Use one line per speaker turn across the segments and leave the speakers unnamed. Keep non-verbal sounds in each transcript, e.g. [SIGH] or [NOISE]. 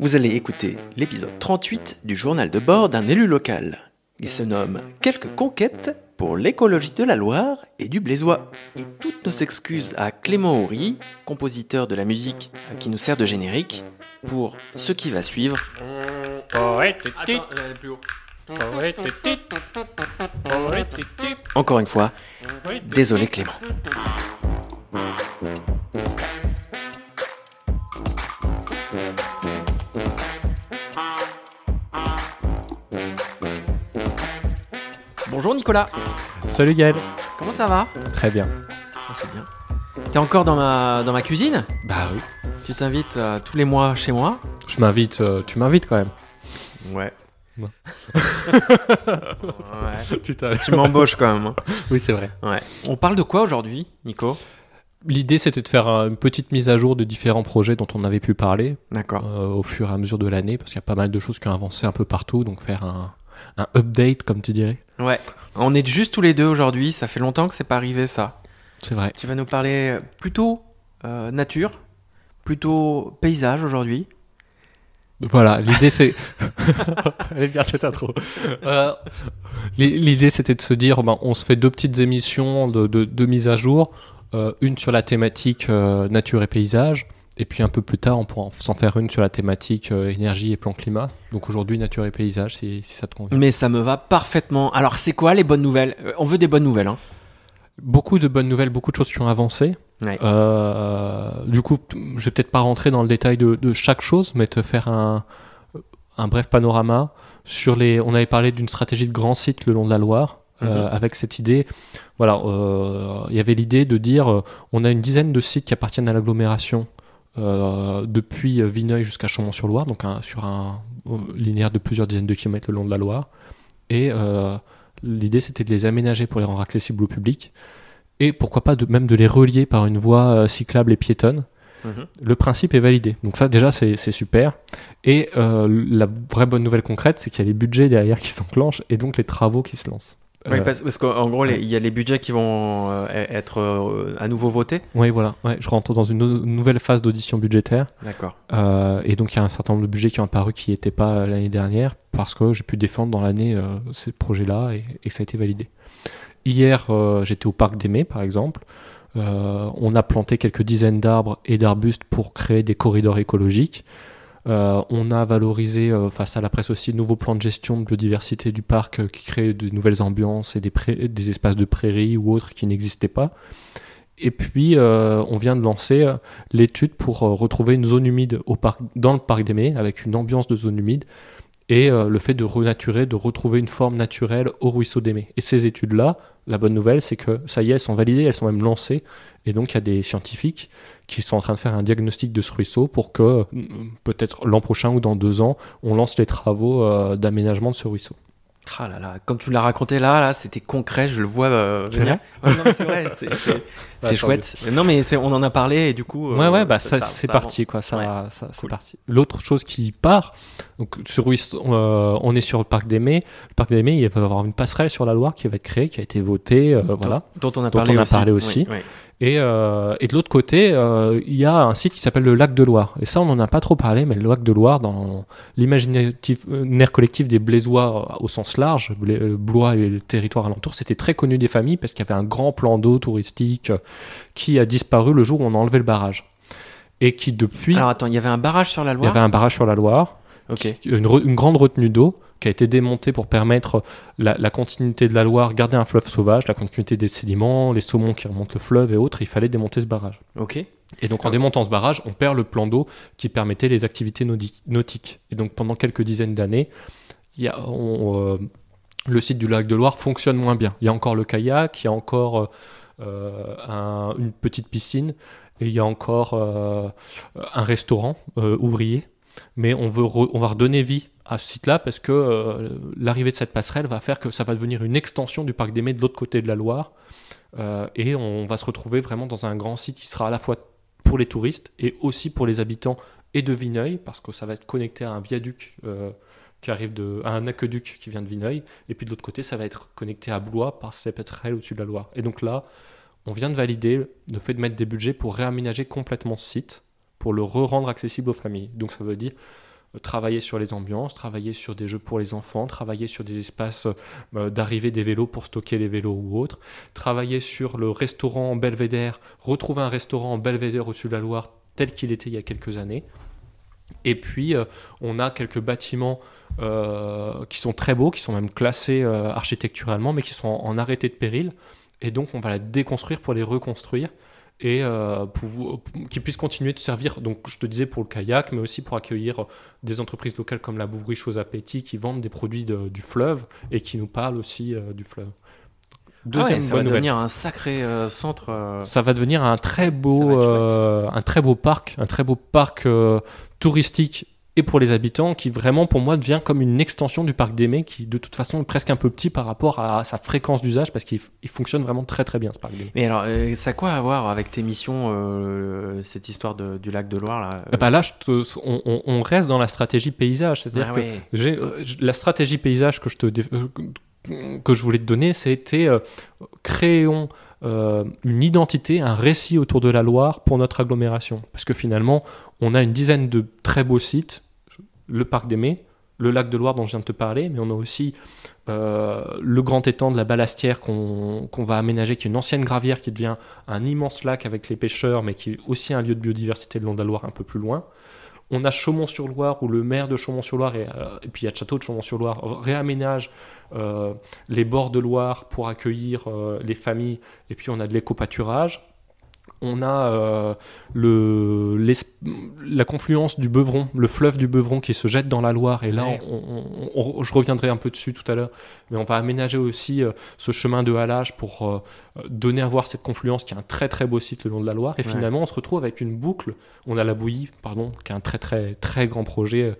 Vous allez écouter l'épisode 38 du journal de bord d'un élu local. Il se nomme Quelques conquêtes pour l'écologie de la Loire et du Blésois. Et toutes nos excuses à Clément Houry, compositeur de la musique qui nous sert de générique, pour ce qui va suivre. Encore une fois, désolé Clément. Bonjour Nicolas,
Salut Gaël.
comment ça va
Très bien.
Ah, C'est bien. T'es encore dans ma, dans ma cuisine
Bah oui.
Tu t'invites euh, tous les mois chez moi
Je m'invite, euh, tu m'invites quand même.
Ouais.
Ouais. [LAUGHS] tu
m'embauches quand même. hein.
Oui, c'est vrai.
Ouais. On parle de quoi aujourd'hui, Nico?
L'idée, c'était de faire euh, une petite mise à jour de différents projets dont on avait pu parler
D'accord.
euh, au fur et à mesure de l'année, parce qu'il y a pas mal de choses qui ont avancé un peu partout, donc faire un, un update, comme tu dirais.
Ouais. On est juste tous les deux aujourd'hui. Ça fait longtemps que c'est pas arrivé ça.
C'est vrai.
Tu vas nous parler plutôt euh, nature, plutôt paysage aujourd'hui.
Voilà, l'idée c'est. [LAUGHS] Elle est bien cette intro. Euh, l'i- l'idée c'était de se dire ben, on se fait deux petites émissions de, de, de mise à jour, euh, une sur la thématique euh, nature et paysage, et puis un peu plus tard on pourra en- s'en faire une sur la thématique euh, énergie et plan climat. Donc aujourd'hui nature et paysage si, si ça te convient.
Mais ça me va parfaitement. Alors, c'est quoi les bonnes nouvelles? Euh, On veut des bonnes nouvelles. Hein.
Beaucoup de bonnes nouvelles, beaucoup de choses qui ont avancé.
Ouais.
Euh, du coup, je vais peut-être pas rentrer dans le détail de, de chaque chose, mais te faire un, un bref panorama sur les. On avait parlé d'une stratégie de grands sites le long de la Loire. euh,
Mhm.
avec cette idée, voilà, il y avait l'idée de dire, on a une dizaine de sites qui appartiennent à l'agglomération euh, depuis Vineuil jusqu'à Chaumont-sur-Loire, donc un- sur un euh, linéaire de plusieurs dizaines de kilomètres le long de la Loire. Et euh, l'idée, c'était de les aménager pour les rendre accessibles au public et pourquoi pas de, même de les relier par une voie cyclable et piétonne.
Mhm.
Le principe est validé. Donc ça déjà c'est c'est super. Et euh, la vraie bonne nouvelle concrète, c'est qu'il y a les budgets derrière qui [LAUGHS] s'enclenchent et donc les travaux qui se lancent.
Oui,
Euh,
parce, parce qu'en gros, il y a les budgets qui vont euh, être euh, à nouveau votés.
oui, voilà. Ouais, je rentre dans une nou- nouvelle phase d'audition budgétaire.
D'accord.
Euh, et donc il y a un certain nombre de budgets qui ont apparu qui n'étaient pas l'année dernière parce que j'ai pu défendre dans l'année ces projets-là et, et ça a été validé. Hier, j'étais au parc d'Aimé par exemple. On a planté quelques dizaines d'arbres et d'arbustes pour créer des corridors écologiques. Euh, on a valorisé euh, face à la presse aussi de nouveaux plans de gestion de biodiversité du parc euh, qui créent de nouvelles ambiances et des, des espaces de prairies ou autres qui n'existaient pas. Et puis, on vient de lancer l'étude pour retrouver une zone humide dans le parc d'Aimé, avec une ambiance de zone humide, et euh, le fait de renaturer, de retrouver une forme naturelle au ruisseau d'Aimé. Et ces études-là, la bonne nouvelle, c'est que ça y est, elles sont validées, elles sont même lancées, et donc il y a des scientifiques qui sont en train de faire un diagnostic de ce ruisseau pour que, euh, peut-être l'an prochain ou dans deux ans, on lance les travaux euh, d'aménagement de ce ruisseau.
Ah là là, quand tu l'as raconté là, là, c'était concret, je le vois euh,
C'est
venir. C'est vrai, [LAUGHS]
Bah,
chouette. Non mais on en a parlé et du coup.
Ouais,
euh,
ouais, bah ça, c'est
ça
parti, quoi. Ça,
Ouais.
ça- c'est
Cool.
parti. L'autre chose qui part, donc sur euh, on est sur le parc d'Aimé. Le parc d'Aimé, il va y avoir une passerelle sur la Loire qui va être créée, qui a été votée, euh,
Dont-
voilà.
Dont on a
Dont
parlé
on a
aussi.
parlé aussi.
Oui, oui.
Et, euh, et de l'autre côté, euh, il y a un site qui s'appelle le Lac de Loire. Et ça, on n'en a pas trop parlé, mais le Lac de Loire, dans l'imaginaire collectif des Blésois euh, au sens large, euh, Blois et le territoire alentour, c'était très connu des familles parce qu'il y avait un grand plan d'eau touristique euh, qui a disparu le jour où on a enlevé le barrage. Et qui depuis,
Alors attends, il y avait un barrage sur la
il y
Loire?
avait un barrage sur la Loire,
Ok.
qui- une, re- une grande retenue d'eau qui a été démontée pour permettre la, la continuité de la Loire, garder un fleuve sauvage, la continuité des sédiments, les saumons qui remontent le fleuve et autres. Il fallait démonter ce barrage.
Ok.
Et donc en
Ah.
démontant ce barrage, on perd le plan d'eau qui permettait les activités nautiques. Et donc pendant quelques dizaines d'années, euh, le site du lac de Loire fonctionne moins bien. Il y a encore le kayak, il y a encore euh, un- une petite piscine et il y a encore euh, un restaurant euh, ouvrier. Mais on, veut on va redonner vie à ce site-là parce que euh, l'arrivée de cette passerelle va faire que ça va devenir une extension du parc des Mets de l'autre côté de la Loire. Euh, et on va se retrouver vraiment dans un grand site qui sera à la fois pour les touristes et aussi pour les habitants et de Vineuil, parce que ça va être connecté à un viaduc euh, qui arrive de, à un aqueduc qui vient de Vineuil, et puis de l'autre côté, ça va être connecté à Blois par ces pétrels au-dessus de la Loire. Et donc là, on vient de valider le fait de mettre des budgets pour réaménager complètement ce site, pour le re-rendre accessible aux familles. Donc ça veut dire travailler sur les ambiances, travailler sur des jeux pour les enfants, travailler sur des espaces d'arrivée des vélos pour stocker les vélos ou autres, travailler sur le restaurant Belvédère, retrouver un restaurant Belvédère au-dessus de la Loire tel qu'il était il y a quelques années. Et puis, on a quelques bâtiments qui sont très beaux, qui sont même classés architecturalement, mais qui sont en, arrêté de péril. Et donc, on va la déconstruire pour les reconstruire et euh, pour, qu'ils puissent continuer de servir, donc je te disais pour le kayak, mais aussi pour accueillir des entreprises locales comme la Bourgerie Chose Appétit qui vendent des produits du fleuve et qui nous parlent aussi euh, du fleuve.
Ah Deuxième ça va devenir un sacré euh, centre.
Ça va devenir un très beau, un très beau parc, un très beau parc touristique et pour les habitants, qui vraiment pour moi devient comme une extension du parc d'Aimé, qui de toute façon est presque un peu petit par rapport à sa fréquence d'usage, parce qu'il fonctionne vraiment très très bien ce parc d'Aimé.
Mais alors, euh, ça a quoi à voir avec tes missions, euh, cette histoire du lac de Loire là
euh? Bah Là, on, reste dans la stratégie paysage, c'est-à-dire ah que la stratégie paysage que je te que je voulais te donner, c'était créons une identité, un récit autour de la Loire pour notre agglomération. Parce que finalement, on a une dizaine de très beaux sites, le parc des Mets, le lac de Loire dont je viens de te parler, mais on a aussi euh, le grand étang de la Balastière qu'on va aménager, qui est une ancienne gravière qui devient un immense lac avec les pêcheurs, mais qui est aussi un lieu de biodiversité de la Loire un peu plus loin. On a Chaumont-sur-Loire, où le maire de Chaumont-sur-Loire, et, euh, puis il y a le château de Chaumont-sur-Loire, réaménage euh, les bords de Loire pour accueillir les familles, et puis on a de l'éco-pâturage on a euh, le, la confluence du Beuvron, le fleuve du Beuvron qui se jette dans la Loire. Et là, je reviendrai un peu dessus tout à l'heure, mais on va aménager aussi euh, ce chemin de halage pour euh, donner à voir cette confluence qui est un très très beau site le long de la Loire. Et finalement, on se retrouve avec une boucle. On a la Bouillie, pardon, qui est un très très très grand projet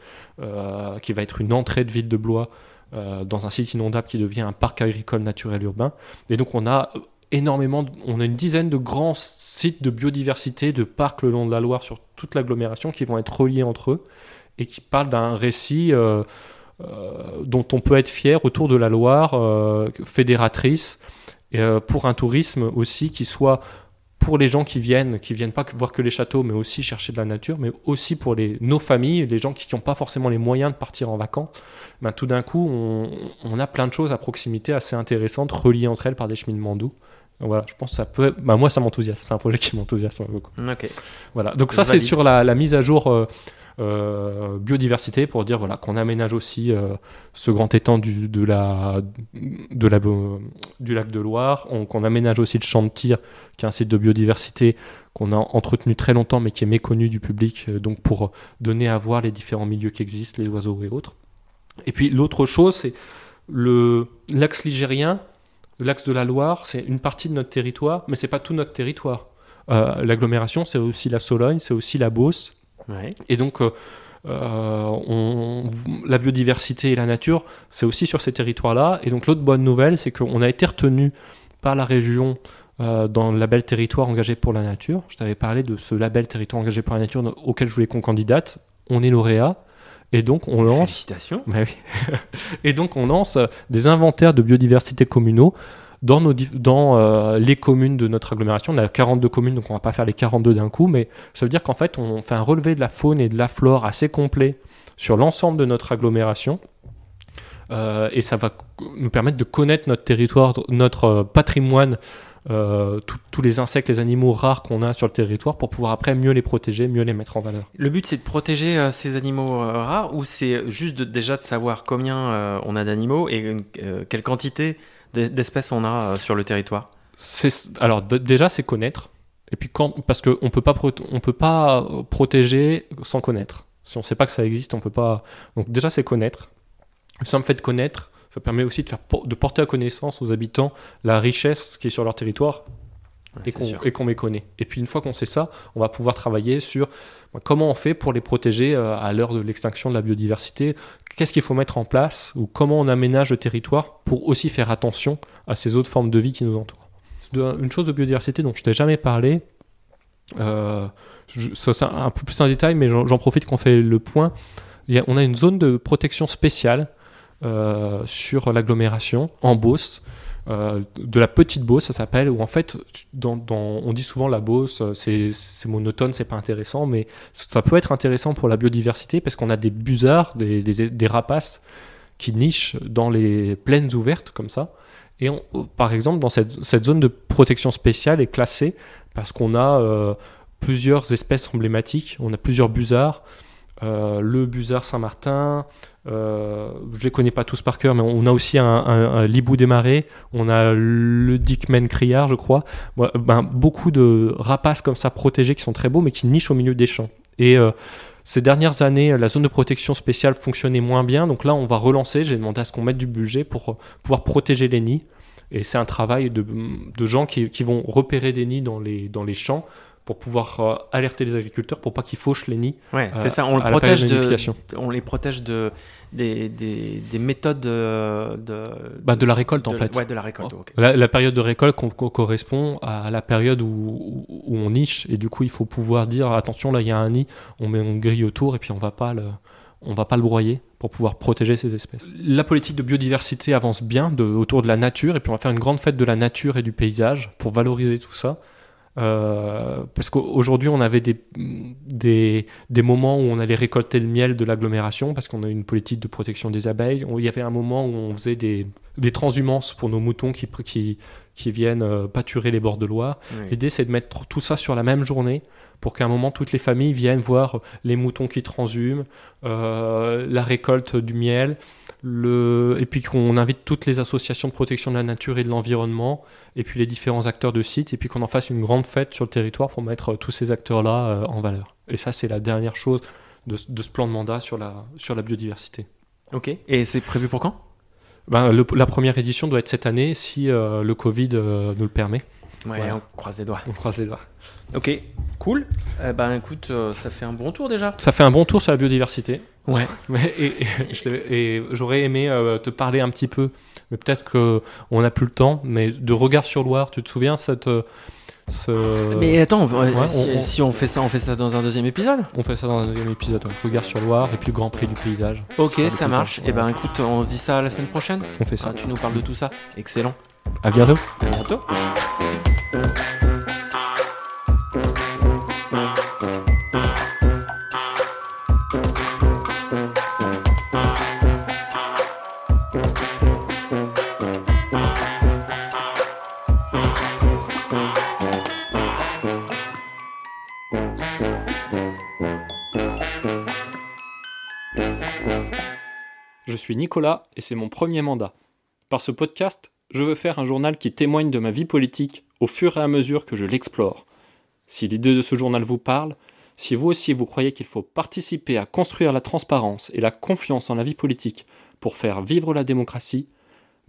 qui va être une entrée de ville de Blois. dans un site inondable qui devient un parc agricole naturel urbain. Et donc on a énormément, on a une dizaine de grands sites de biodiversité, de parcs le long de la Loire sur toute l'agglomération qui vont être reliés entre eux et qui parlent d'un récit euh, euh, dont on peut être fier autour de la Loire, euh, fédératrice, pour un tourisme aussi qui soit pour les gens qui viennent, qui viennent pas voir que les châteaux, mais aussi chercher de la nature, mais aussi pour nos familles, les gens qui n'ont pas forcément les moyens de partir en vacances, ben, tout d'un coup, on, on, a plein de choses à proximité assez intéressantes, reliées entre elles par des cheminements doux. Voilà, je pense que ça peut. Bah, moi, ça m'enthousiasme. C'est un projet qui m'enthousiasme beaucoup.
Ok.
Voilà. Donc, ça, c'est sur la, mise à jour euh, euh, biodiversité pour dire voilà, qu'on aménage aussi euh, ce grand étang du, de la, de la, du lac de Loire. qu'on aménage aussi le champ de tir, qui est un site de biodiversité qu'on a entretenu très longtemps, mais qui est méconnu du public. donc, pour donner à voir les différents milieux qui existent, les oiseaux et autres. Et puis, l'autre chose, c'est l'axe ligérien l'axe de la Loire, c'est une partie de notre territoire, mais c'est pas tout notre territoire. Euh, l'agglomération, c'est aussi la Sologne, c'est aussi la Beauce. Et donc, euh, euh, la biodiversité et la nature, c'est aussi sur ces territoires-là. Et donc, l'autre bonne nouvelle, c'est qu'on a été retenu par la région dans le label territoire engagé pour la nature. Je t'avais parlé de ce label territoire engagé pour la nature auquel je voulais qu'on candidate. On est lauréat. Et donc on lance.
Félicitations.
Bah [LAUGHS] et donc on lance des inventaires de biodiversité communaux dans, nos, dans euh, les communes de notre agglomération. On a 42 communes, donc on va pas faire les 42 d'un coup, mais ça veut dire qu'en fait on fait un relevé de la faune et de la flore assez complet sur l'ensemble de notre agglomération. Euh, et ça va nous permettre de connaître notre territoire, notre euh, patrimoine euh, tous les insectes, les animaux rares qu'on a sur le territoire pour pouvoir après mieux les protéger, mieux les mettre en valeur.
Le but c'est de protéger euh, ces animaux euh, rares ou c'est juste déjà de savoir combien on a d'animaux et quelle quantité d'espèces on a sur le territoire?
Alors déjà c'est connaître. Et puis quand, parce qu'on on peut pas protéger sans connaître. Si on ne sait pas que ça existe, on peut pas. Donc déjà c'est connaître. Le simple fait de connaître, ça permet aussi de, faire, de porter à connaissance aux habitants la richesse qui est sur leur territoire et qu'on méconnaît. Et puis une fois qu'on sait ça, on va pouvoir travailler sur bah, comment on fait pour les protéger euh, à l'heure de l'extinction de la biodiversité, qu'est-ce qu'il faut mettre en place, ou comment on aménage le territoire pour aussi faire attention à ces autres formes de vie qui nous entourent. Une chose de biodiversité dont je t'ai jamais parlé, euh, ça c'est un peu plus en détail, mais j'en profite qu'on fait le point. on a une zone de protection spéciale euh, sur l'agglomération en Beauce. euh, de la petite Beauce, ça s'appelle, où en fait, dans, on dit souvent la Beauce, euh, c'est monotone, c'est pas intéressant, mais ça peut être intéressant pour la biodiversité parce qu'on a des busards, des, rapaces qui nichent dans les plaines ouvertes comme ça. Et on- par exemple, dans cette, zone de protection spéciale est classée parce qu'on a plusieurs espèces emblématiques, on a plusieurs busards. Euh, le busard Saint-Martin, euh, je les connais pas tous par cœur, mais on a aussi un, libou des marais, on a le dickman criard, je crois. Ben, beaucoup de rapaces comme ça protégés qui sont très beaux, mais qui nichent au milieu des champs. Et euh, ces dernières années, la zone de protection spéciale fonctionnait moins bien, donc là, on va relancer. J'ai demandé à ce qu'on mette du budget pour pouvoir protéger les nids. Et c'est un travail de, de gens qui, qui vont repérer des nids dans les, dans les champs pour pouvoir euh, alerter les agriculteurs pour pas qu'ils fauchent les nids
Ouais,
euh,
c'est ça. On le protège
de
on les protège de des, des, des méthodes de, de,
Bah, de la récolte, en fait.
Ouais, de la récolte.
La, la période de récolte co- co- correspond à la période où, où- où on niche et du coup il faut pouvoir dire attention là il y a un nid, on met une grille autour et puis on va pas le, on va pas le broyer pour pouvoir protéger ces espèces. La politique de biodiversité avance bien de- autour de la nature et puis on va faire une grande fête de la nature et du paysage pour valoriser tout ça. Euh, parce qu'aujourd'hui, on avait des, des, des moments où on allait récolter le miel de l'agglomération parce qu'on a une politique de protection des abeilles. On- Il y avait un moment où on faisait des, des transhumances pour nos moutons qui, qui, qui viennent euh, pâturer les bords de Loire.
Oui.
L'idée, c'est de mettre tout ça sur la même journée pour qu'à un moment, toutes les familles viennent voir les moutons qui transhument, euh, la récolte du miel, le... et puis qu'on invite toutes les associations de protection de la nature et de l'environnement, et puis les différents acteurs de site, et puis qu'on en fasse une grande fête sur le territoire pour mettre euh, tous ces acteurs-là euh, en valeur. Et ça, c'est la dernière chose de, ce- de ce plan de mandat sur la, sur la biodiversité.
Ok. Et c'est prévu pour quand?
Ben, le- la première édition doit être cette année si euh, le Covid euh, nous le permet.
Ouais,
Voilà.
on croise les doigts.
On croise les doigts.
Ok, cool. Eh ben écoute, euh, ça fait un bon tour déjà.
Ça fait un bon tour sur la biodiversité.
Ouais. [LAUGHS]
Mais- et j'aurais aimé euh, te parler un petit peu, mais peut-être qu'on n'a plus le temps, mais de Regard sur Loire, tu te souviens cette, euh, ce...
Mais attends,
ouais,
si,
on- on-
si on fait ça, on fait ça dans un deuxième épisode?
On fait ça dans un deuxième épisode, ouais. Regard sur Loire et puis le Grand Prix du paysage.
Ok, ça marche. Et ben écoute, on se dit ça la semaine prochaine?
On fait ça.
Ah, tu nous parles de tout ça. Excellent.
À bientôt.
À bientôt.
Je suis Nicolas et c'est mon premier mandat. Par ce podcast, je veux faire un journal qui témoigne de ma vie politique au fur et à mesure que je l'explore. Si l'idée de ce journal vous parle, si vous aussi vous croyez qu'il faut participer à construire la transparence et la confiance en la vie politique pour faire vivre la démocratie,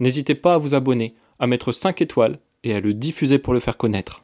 n'hésitez pas à vous abonner, à mettre 5 étoiles et à le diffuser pour le faire connaître.